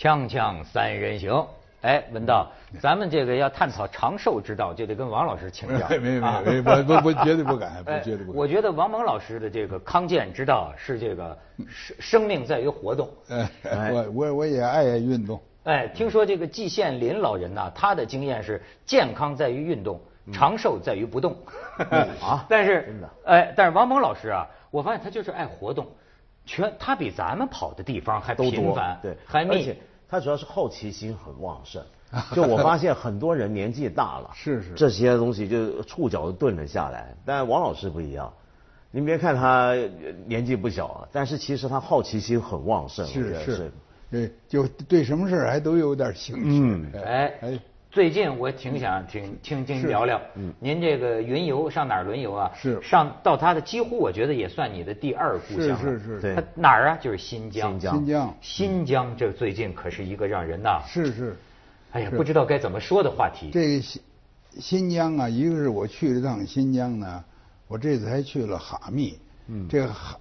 锵锵三人行，哎，文道，咱们这个要探讨长寿之道，就得跟王老师请教。没没没有，我我我绝对不敢，不绝对不敢。我觉得王蒙老师的这个康健之道是这个生生命在于活动。哎，我我我也爱运动。哎，听说这个季羡林老人呐，他的经验是健康在于运动，长寿在于不动。啊，但是，哎，但是王蒙老师啊，我发现他就是爱活动，全他比咱们跑的地方还频繁，对，还密。他主要是好奇心很旺盛。就我发现很多人年纪大了，是是，这些东西就触角都顿了下来。但王老师不一样，您别看他年纪不小，但是其实他好奇心很旺盛。是是，对，就对什么事还都有点兴趣。嗯，哎哎，最近我挺想听听听聊聊，嗯，您这个云游上哪儿轮游啊？是上到他的几乎我觉得也算你的第二故乡是是是，他哪儿啊？就是新疆。新疆。新疆。新疆这最近可是一个让人呐。是是。哎呀，不知道该怎么说的话题。这个新新疆啊，一个是我去了趟新疆呢，我这次还去了哈密。嗯。这个哈，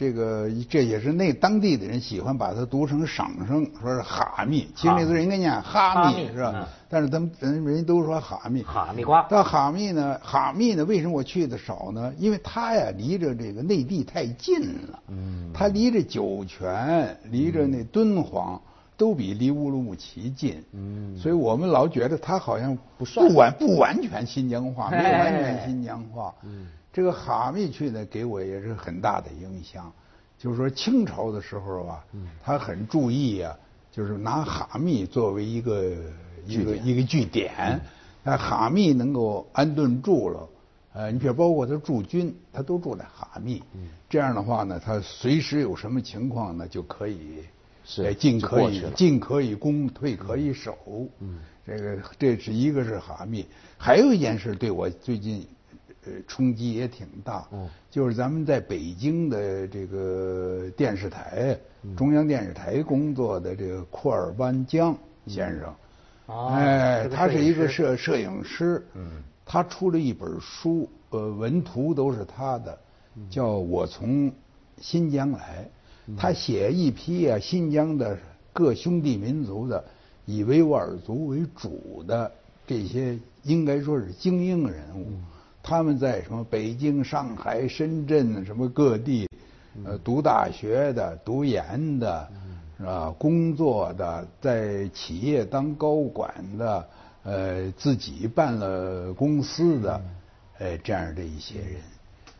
这个这也是那当地的人喜欢把它读成赏声，说是哈密。其实那字应该念哈密，是吧？但是他们人人都说哈密。哈密瓜。但哈密呢，哈密呢，为什么我去的少呢？因为它呀，离着这个内地太近了。嗯。它离着酒泉，离着那敦煌。都比离乌鲁木齐近，嗯，所以我们老觉得它好像不算不完不完全新疆话，没有完全新疆话。嗯，这个哈密去呢，给我也是很大的影响。就是说清朝的时候啊，他很注意啊，就是拿哈密作为一个一个一个据点，那哈密能够安顿住了，呃，你比如包括他驻军，他都住在哈密，这样的话呢，他随时有什么情况呢，就可以。是，进可以进可以攻，退可以守。嗯，这个这是一个是哈密，还有一件事对我最近呃冲击也挺大。嗯，就是咱们在北京的这个电视台，中央电视台工作的这个库尔班江先生。哦，哎，他是一个摄摄影师。嗯，他出了一本书，呃，文图都是他的，叫我从新疆来。他写一批啊，新疆的各兄弟民族的，以维吾尔族为主的这些，应该说是精英人物。他们在什么北京、上海、深圳什么各地，呃，读大学的、读研的，是吧？工作的，在企业当高管的，呃，自己办了公司的，呃，这样的一些人。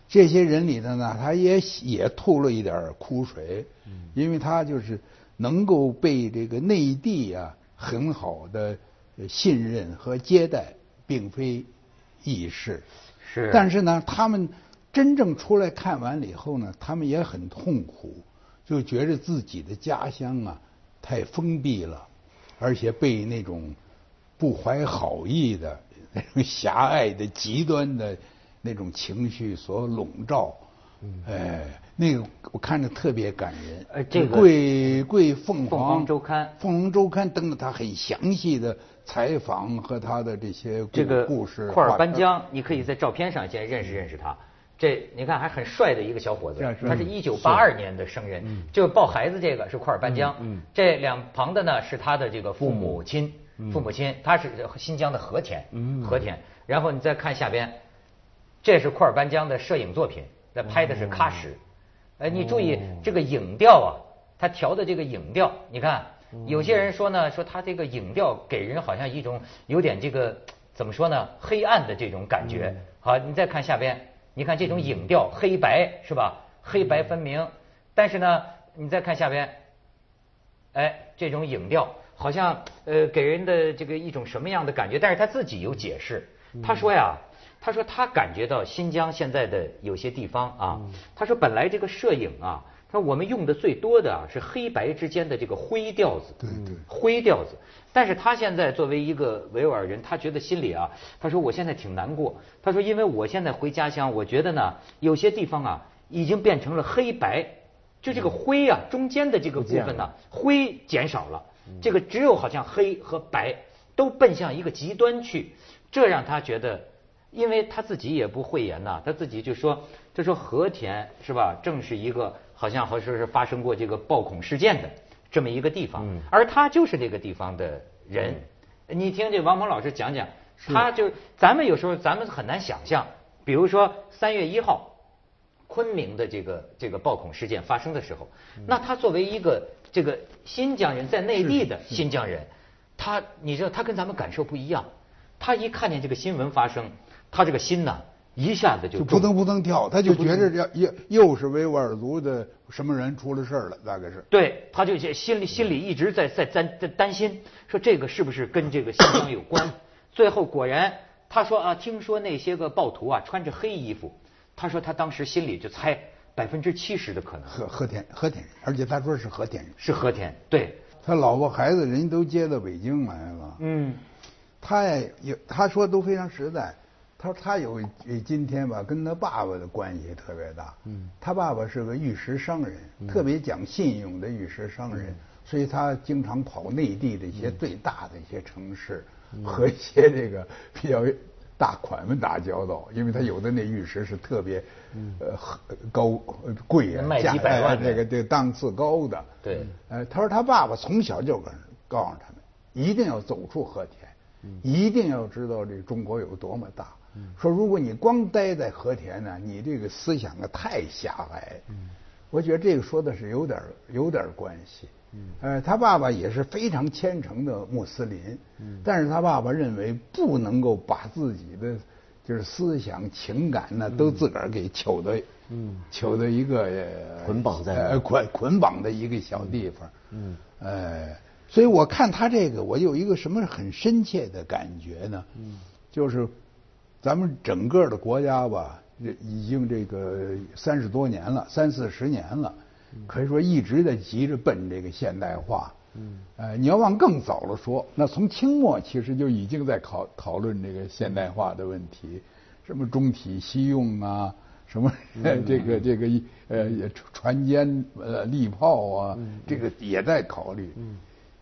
这些人里头呢，他也也吐了一点苦水，因为他就是能够被这个内地啊很好的信任和接待，并非易事。是。但是呢，他们真正出来看完了以后呢，他们也很痛苦，就觉着自己的家乡啊太封闭了，而且被那种不怀好意的、那 种狭隘的、极端的。那种情绪所笼罩，哎，那个我看着特别感人。呃，这个贵贵凤凰周刊，凤凰周刊登了他很详细的采访和他的这些这个故事。库尔班江，你可以在照片上先认识认识他。这你看还很帅的一个小伙子，他是一九八二年的生人。就抱孩子这个是库尔班江，这两旁的呢是他的这个父母亲，父母亲他是新疆的和田，和田。然后你再看下边。这是库尔班江的摄影作品，那拍的是喀什。哎，你注意这个影调啊，他调的这个影调，你看，有些人说呢，说他这个影调给人好像一种有点这个怎么说呢，黑暗的这种感觉。好，你再看下边，你看这种影调，黑白是吧？黑白分明。但是呢，你再看下边，哎，这种影调好像呃给人的这个一种什么样的感觉？但是他自己有解释，他说呀。他说他感觉到新疆现在的有些地方啊，他说本来这个摄影啊，他说我们用的最多的啊是黑白之间的这个灰调子，对对，灰调子。但是他现在作为一个维吾尔人，他觉得心里啊，他说我现在挺难过。他说因为我现在回家乡，我觉得呢有些地方啊已经变成了黑白，就这个灰啊中间的这个部分呢灰减少了，这个只有好像黑和白都奔向一个极端去，这让他觉得。因为他自己也不讳言呐，他自己就说，他说和田是吧，正是一个好像好像是发生过这个暴恐事件的这么一个地方，而他就是这个地方的人。你听这王鹏老师讲讲，他就咱们有时候咱们很难想象，比如说三月一号，昆明的这个这个暴恐事件发生的时候，那他作为一个这个新疆人，在内地的新疆人，他你知道他跟咱们感受不一样，他一看见这个新闻发生，他这个心呐。一下子就扑腾扑腾跳，他就觉着要又又是维吾尔族的什么人出了事儿了，大概是。对，他就心里心里一直在在担在担心，说这个是不是跟这个新疆有关？最后果然，他说啊，听说那些个暴徒啊穿着黑衣服，他说他当时心里就猜百分之七十的可能。和和田和田人，而且他说是和田人。是和田，对。他老婆孩子人都接到北京来了。嗯。他也他说都非常实在。他说他有今天吧，跟他爸爸的关系特别大。嗯，他爸爸是个玉石商人，特别讲信用的玉石商人，所以他经常跑内地的一些最大的一些城市，和一些这个比较大款们打交道。因为他有的那玉石是特别呃高贵啊，卖几百万这个这档次高的。对，呃，他说他爸爸从小就跟告诉他们，一定要走出和田，一定要知道这中国有多么大。说如果你光待在和田呢，你这个思想啊太狭隘。嗯，我觉得这个说的是有点有点关系。嗯，呃，他爸爸也是非常虔诚的穆斯林。嗯，但是他爸爸认为不能够把自己的就是思想情感呢都自个儿给求的，嗯，求的一个捆绑在呃捆捆绑的一个小地方。嗯，呃，所以我看他这个，我有一个什么很深切的感觉呢？嗯，就是。咱们整个的国家吧，已经这个三十多年了，三四十年了，可以说一直在急着奔这个现代化。嗯，呃，你要往更早了说，那从清末其实就已经在考讨论这个现代化的问题，什么中体西用啊，什么 这个这个呃船坚呃利炮啊，这个也在考虑。嗯，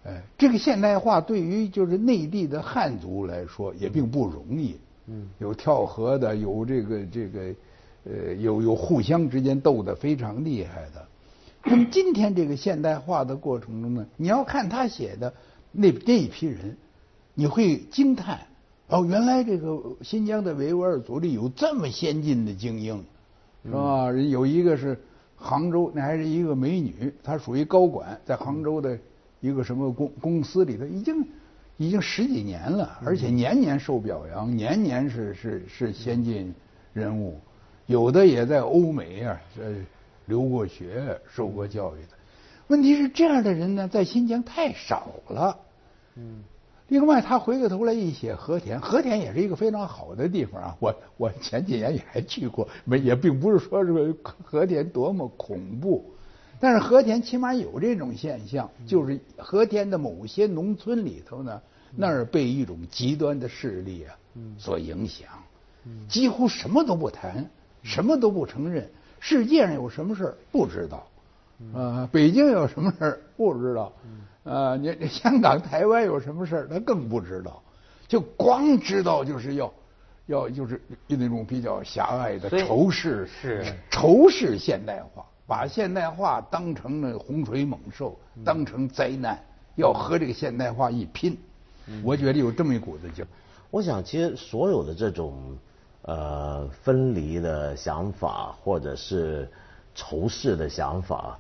呃，这个现代化对于就是内地的汉族来说也并不容易。嗯，有跳河的，有这个这个，呃，有有互相之间斗得非常厉害的。那 么今天这个现代化的过程中呢，你要看他写的那那一批人，你会惊叹哦，原来这个新疆的维吾尔族里有这么先进的精英，是吧？有一个是杭州，那还是一个美女，她属于高管，在杭州的一个什么公公司里头已经。已经十几年了，而且年年受表扬，年年是是是先进人物，有的也在欧美啊，这，留过学、受过教育的。问题是这样的人呢，在新疆太少了。嗯。另外，他回过头来一写和田，和田也是一个非常好的地方啊。我我前几年也还去过，没也并不是说这个和田多么恐怖。但是和田起码有这种现象，就是和田的某些农村里头呢，那儿被一种极端的势力啊所影响，几乎什么都不谈，什么都不承认，世界上有什么事儿不知道，啊，北京有什么事儿不知道，啊，你香港、台湾有什么事儿他更不知道，就光知道就是要要就是那种比较狭隘的仇视，是。仇视现代化。把现代化当成了洪水猛兽，当成灾难，要和这个现代化一拼。我觉得有这么一股子劲。我想，其实所有的这种呃分离的想法，或者是仇视的想法，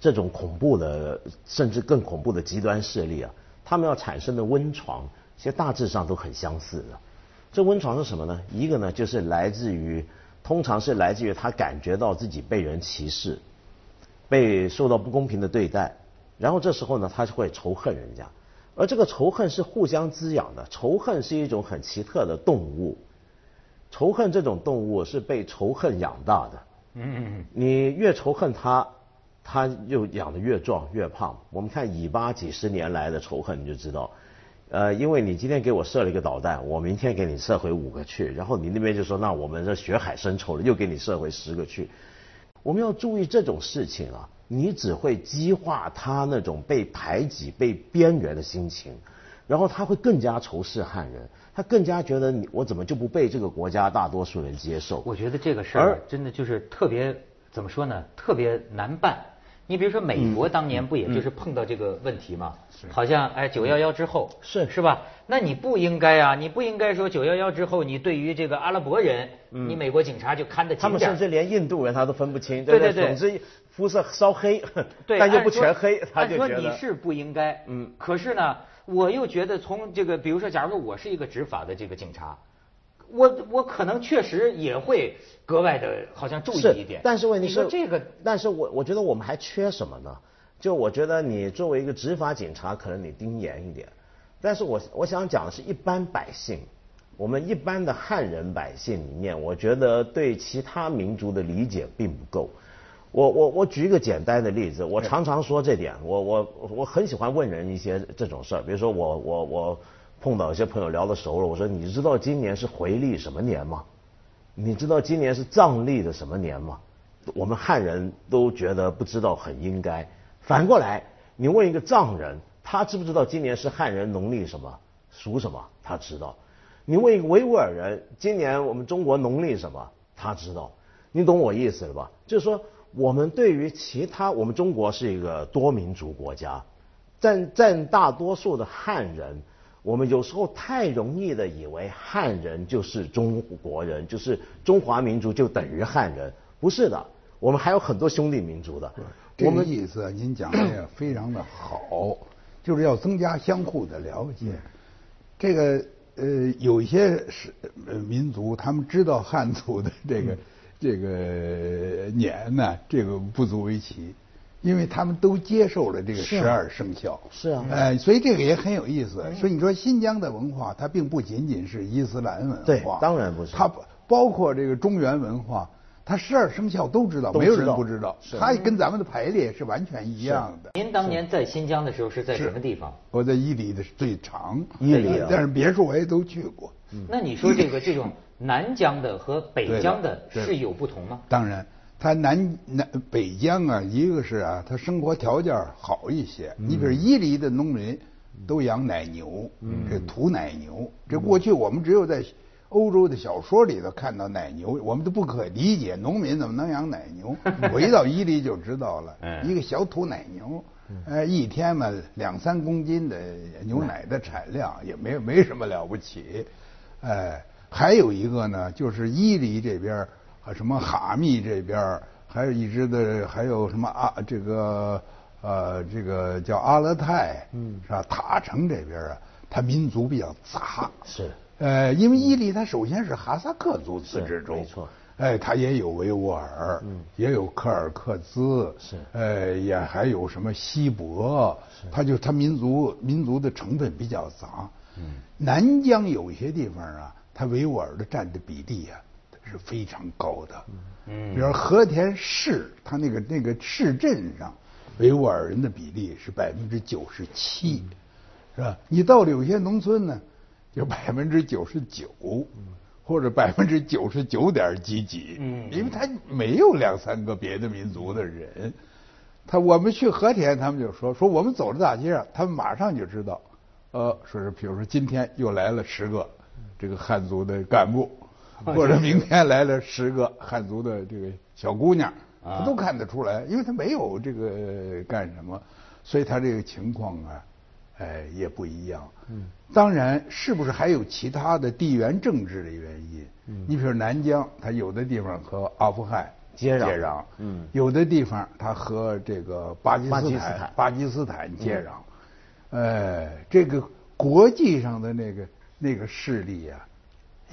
这种恐怖的，甚至更恐怖的极端势力啊，他们要产生的温床，其实大致上都很相似的。这温床是什么呢？一个呢，就是来自于，通常是来自于他感觉到自己被人歧视。被受到不公平的对待，然后这时候呢，他就会仇恨人家，而这个仇恨是互相滋养的。仇恨是一种很奇特的动物，仇恨这种动物是被仇恨养大的。嗯。你越仇恨它，它就养得越壮越胖。我们看以巴几十年来的仇恨，你就知道，呃，因为你今天给我射了一个导弹，我明天给你射回五个去，然后你那边就说，那我们这血海深仇了，又给你射回十个去。我们要注意这种事情啊，你只会激化他那种被排挤、被边缘的心情，然后他会更加仇视汉人，他更加觉得你我怎么就不被这个国家大多数人接受？我觉得这个事儿真的就是特别怎么说呢？特别难办。你比如说美国当年不也就是碰到这个问题吗？好像哎九幺幺之后是是吧？那你不应该啊，你不应该说九幺幺之后你对于这个阿拉伯人，你美国警察就看得紧他们甚至连印度人他都分不清，对对对，总之肤色稍黑，对，但又不全黑，他就觉得你是不应该，嗯，可是呢，我又觉得从这个比如说，假如说我是一个执法的这个警察。我我可能确实也会格外的，好像注意一点。但是问题是这个，但是我我觉得我们还缺什么呢？就我觉得你作为一个执法警察，可能你盯严一点。但是我我想讲的是一般百姓，我们一般的汉人百姓里面，我觉得对其他民族的理解并不够。我我我举一个简单的例子，我常常说这点，我我我很喜欢问人一些这种事儿，比如说我我我。碰到一些朋友聊得熟了，我说你知道今年是回历什么年吗？你知道今年是藏历的什么年吗？我们汉人都觉得不知道很应该。反过来，你问一个藏人，他知不知道今年是汉人农历什么属什么？他知道。你问一个维吾尔人，今年我们中国农历什么？他知道。你懂我意思了吧？就是说，我们对于其他，我们中国是一个多民族国家，占占大多数的汉人。我们有时候太容易的以为汉人就是中国人，就是中华民族就等于汉人，不是的，我们还有很多兄弟民族的。这个意思您讲的也非常的好，就是要增加相互的了解。这个呃，有一些是民族，他们知道汉族的这个这个年呢，这个不足为奇。因为他们都接受了这个十二生肖，是啊，哎，所以这个也很有意思。所以你说新疆的文化，它并不仅仅是伊斯兰文化，对，当然不是。它包括这个中原文化，它十二生肖都知道，没有人不知道。它跟咱们的排列是完全一样的。您当年在新疆的时候是在什么地方？我在伊犁的最长，伊犁，但是别处我也都去过。那你说这个这种南疆的和北疆的是有不同吗？当然。它南南北疆啊，一个是啊，它生活条件好一些。你比如伊犁的农民都养奶牛，这土奶牛。这过去我们只有在欧洲的小说里头看到奶牛，我们都不可理解，农民怎么能养奶牛？我一到伊犁就知道了，一个小土奶牛，呃，一天嘛两三公斤的牛奶的产量，也没没什么了不起。哎，还有一个呢，就是伊犁这边。啊，什么哈密这边还有一支的，还有什么啊？这个呃，这个叫阿勒泰，嗯，是吧？塔城这边啊，它民族比较杂，是，呃，因为伊犁它首先是哈萨克族自治州，没错，哎，它也有维吾尔，嗯，也有柯尔克孜，是，哎，也还有什么锡伯，它就它民族民族的成分比较杂，嗯，南疆有一些地方啊，它维吾尔的占的比例啊。是非常高的，嗯，比如和田市，它那个那个市镇上，维吾尔人的比例是百分之九十七，是吧？你到了有些农村呢，就百分之九十九，或者百分之九十九点几几，嗯，因为他没有两三个别的民族的人，他我们去和田，他们就说说我们走在大街上，他们马上就知道，呃，说是比如说今天又来了十个这个汉族的干部。或者明天来了十个汉族的这个小姑娘，他都看得出来，因为他没有这个干什么，所以他这个情况啊，哎也不一样。嗯，当然是不是还有其他的地缘政治的原因？嗯，你比如南疆，它有的地方和阿富汗接壤，接壤，嗯，有的地方它和这个巴基斯坦巴基斯坦接壤，哎，这个国际上的那个那个势力呀。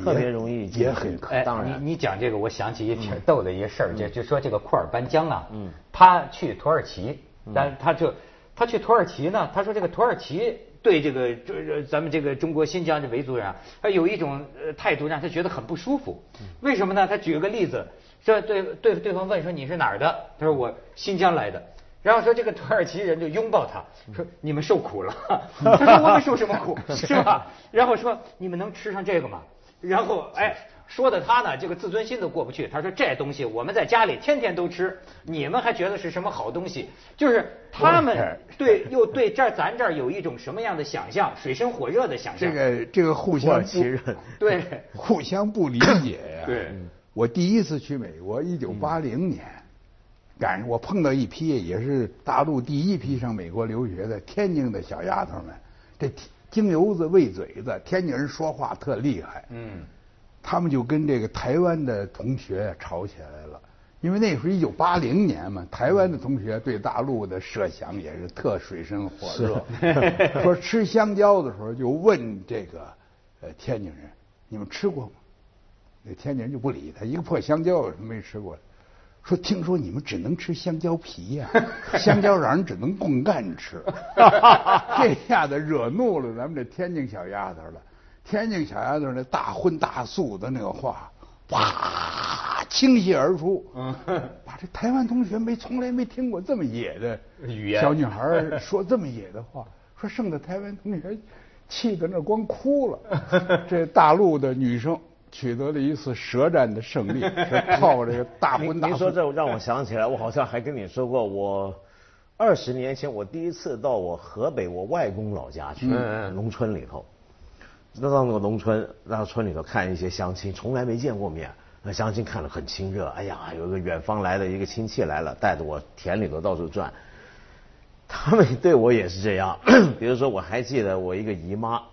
特别容易也很哎，你你讲这个，我想起一挺逗的一个事儿，就就说这个库尔班江啊，嗯，他去土耳其，但他就他去土耳其呢，他说这个土耳其对这个这咱们这个中国新疆这维族人啊，他有一种态度让他觉得很不舒服。为什么呢？他举个例子，说对对对方问说你是哪儿的？他说我新疆来的。然后说这个土耳其人就拥抱他，说你们受苦了。他说我们受什么苦 是吧？然后说你们能吃上这个吗？然后，哎，说的他呢，这个自尊心都过不去。他说这东西我们在家里天天都吃，你们还觉得是什么好东西？就是他们对又对这咱这儿有一种什么样的想象，水深火热的想象。这个这个互相不对，互相不理解呀。对，我第一次去美国，一九八零年，赶上我碰到一批也是大陆第一批上美国留学的天津的小丫头们，这京油子喂嘴子，天津人说话特厉害。嗯，他们就跟这个台湾的同学吵起来了，因为那时候一九八零年嘛，台湾的同学对大陆的设想也是特水深火热。说吃香蕉的时候就问这个呃天津人，你们吃过吗？那天津人就不理他，一个破香蕉有什么没吃过？说听说你们只能吃香蕉皮呀，香蕉瓤只能供干吃，这下子惹怒了咱们这天津小丫头了。天津小丫头那大荤大素的那个话，哇，倾泻而出，嗯把这台湾同学没从来没听过这么野的语言，小女孩说这么野的话，说剩的台湾同学气得那光哭了。这大陆的女生。取得了一次舌战的胜利，是靠这个大荤大您说这让我想起来，我好像还跟你说过，我二十年前我第一次到我河北我外公老家去，农村里头，那到那个农村，到村里头看一些乡亲，从来没见过面，那乡亲看了很亲热，哎呀，有一个远方来的一个亲戚来了，带着我田里头到处转，他们对我也是这样，比如说我还记得我一个姨妈，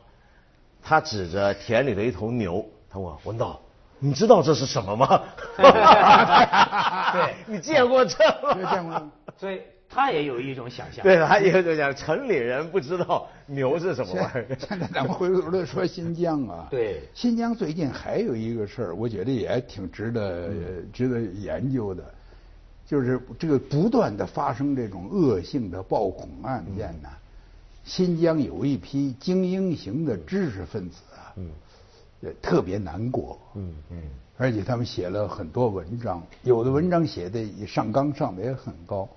她指着田里的一头牛。我文道，你知道这是什么吗？对，你见过这没见过。所以他也有一种想象。对，他也就讲城里人不知道牛是什么玩意儿。现在咱们回头再说新疆啊。对。新疆最近还有一个事儿，我觉得也挺值得值得研究的，就是这个不断的发生这种恶性的暴恐案件呢。新疆有一批精英型的知识分子啊。嗯。特别难过，嗯嗯，而且他们写了很多文章，有的文章写的上纲上的也很高，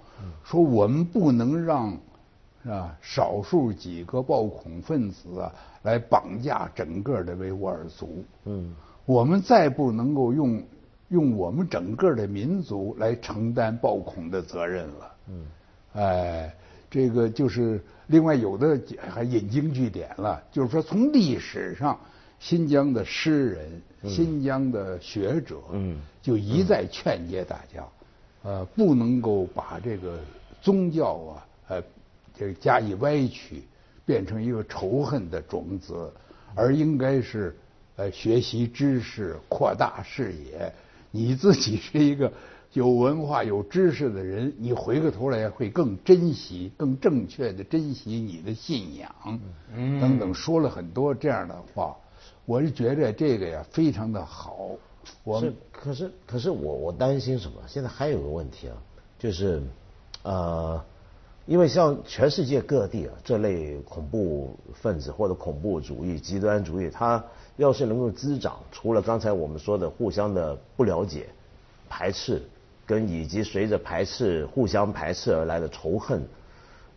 说我们不能让是吧少数几个暴恐分子啊来绑架整个的维吾尔族，嗯，我们再不能够用用我们整个的民族来承担暴恐的责任了，嗯，哎，这个就是另外有的还引经据典了，就是说从历史上。新疆的诗人、新疆的学者，就一再劝诫大家，呃，不能够把这个宗教啊，呃，这加以歪曲，变成一个仇恨的种子，而应该是呃学习知识，扩大视野。你自己是一个有文化、有知识的人，你回过头来会更珍惜、更正确的珍惜你的信仰，等等，说了很多这样的话。我是觉得这个呀非常的好，我是可是可是我我担心什么？现在还有个问题啊，就是呃，因为像全世界各地啊这类恐怖分子或者恐怖主义、极端主义，它要是能够滋长，除了刚才我们说的互相的不了解、排斥，跟以及随着排斥互相排斥而来的仇恨，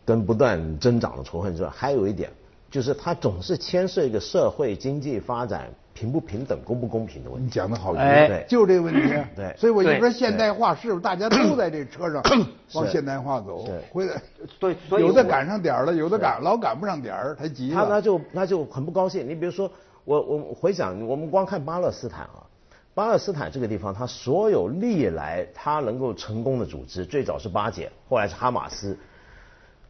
跟不断增长的仇恨之外，还有一点。就是它总是牵涉一个社会经济发展平不平等、公不公平的问题。你讲的好，对，就这个问题。对，所以我就说现代化是不是大家都在这车上 往现代化走？回来，对，有的赶上点儿了，有的赶老赶不上点儿，他急了。他他就他就很不高兴。你比如说，我我回想，我们光看巴勒斯坦啊，巴勒斯坦这个地方，它所有历来它能够成功的组织，最早是巴解，后来是哈马斯。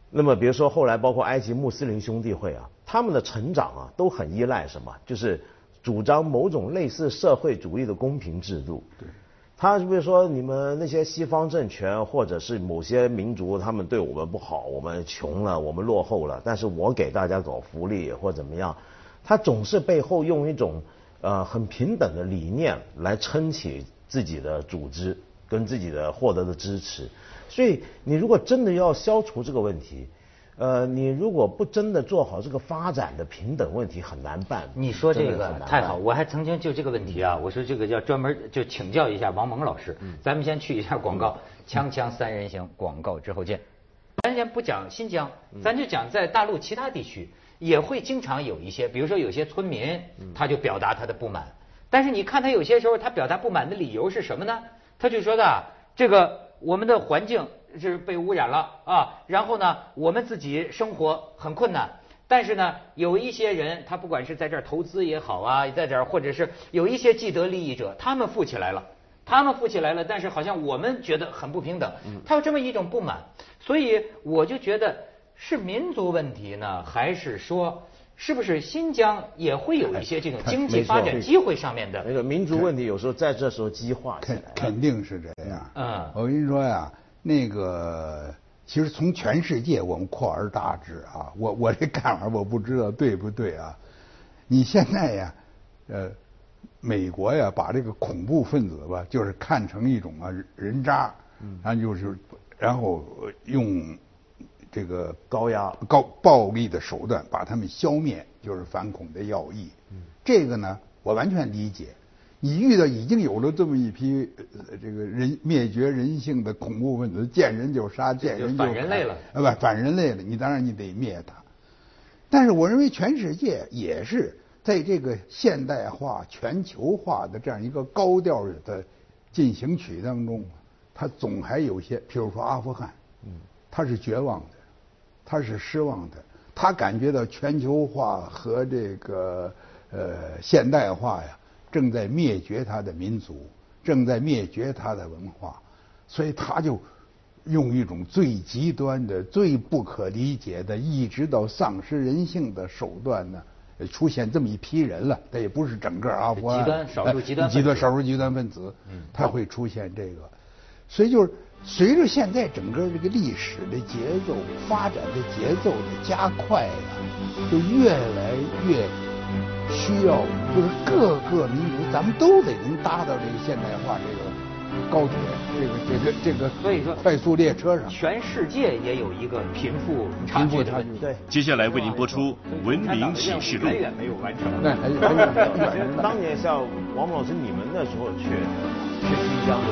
那么，比如说后来包括埃及穆斯林兄弟会啊，他们的成长啊都很依赖什么？就是主张某种类似社会主义的公平制度。对。他比如说你们那些西方政权或者是某些民族，他们对我们不好，我们穷了，我们落后了，但是我给大家搞福利或怎么样，他总是背后用一种呃很平等的理念来撑起自己的组织跟自己的获得的支持。所以，你如果真的要消除这个问题，呃，你如果不真的做好这个发展的平等问题，很难办。你说这个太好，我还曾经就这个问题啊，我说这个要专门就请教一下王蒙老师。咱们先去一下广告，锵锵三人行，广告之后见。咱先不讲新疆，咱就讲在大陆其他地区也会经常有一些，比如说有些村民他就表达他的不满，但是你看他有些时候他表达不满的理由是什么呢？他就说的这个。我们的环境是被污染了啊，然后呢，我们自己生活很困难，但是呢，有一些人他不管是在这儿投资也好啊，在这儿或者是有一些既得利益者，他们富起来了，他们富起来了，但是好像我们觉得很不平等，他有这么一种不满，所以我就觉得是民族问题呢，还是说是不是新疆也会有一些这种经济发展机会上面的那个民族问题，有时候在这时候激化起来，肯定是这样。嗯，我跟你说呀，那个其实从全世界我们扩而大之啊，我 我这看法我不知道对不对啊，你现在呀，呃。美国呀，把这个恐怖分子吧，就是看成一种啊人渣，然后就是，然后用这个高压、高暴力的手段把他们消灭，就是反恐的要义。这个呢，我完全理解。你遇到已经有了这么一批这个人灭绝人性的恐怖分子，见人就杀，见人就反人类了，啊不，反人类了，你当然你得灭他。但是我认为全世界也是。在这个现代化、全球化的这样一个高调的进行曲当中，他总还有些，譬如说阿富汗，嗯，他是绝望的，他是失望的，他感觉到全球化和这个呃现代化呀，正在灭绝他的民族，正在灭绝他的文化，所以他就用一种最极端的、最不可理解的，一直到丧失人性的手段呢。出现这么一批人了，他也不是整个阿富汗极端少数极端极端少数极端分子，他会出现这个，所以就是随着现在整个这个历史的节奏发展的节奏的加快呀，就越来越需要，就是各个民族咱们都得能搭到这个现代化这个。高铁，这个这个这个，所以说快速列车上，全世界也有一个贫富差距的问题。对，接下来为您播出《文明启示录》。远远没有完成。那还还远当年像王老师你们那时候去去新疆的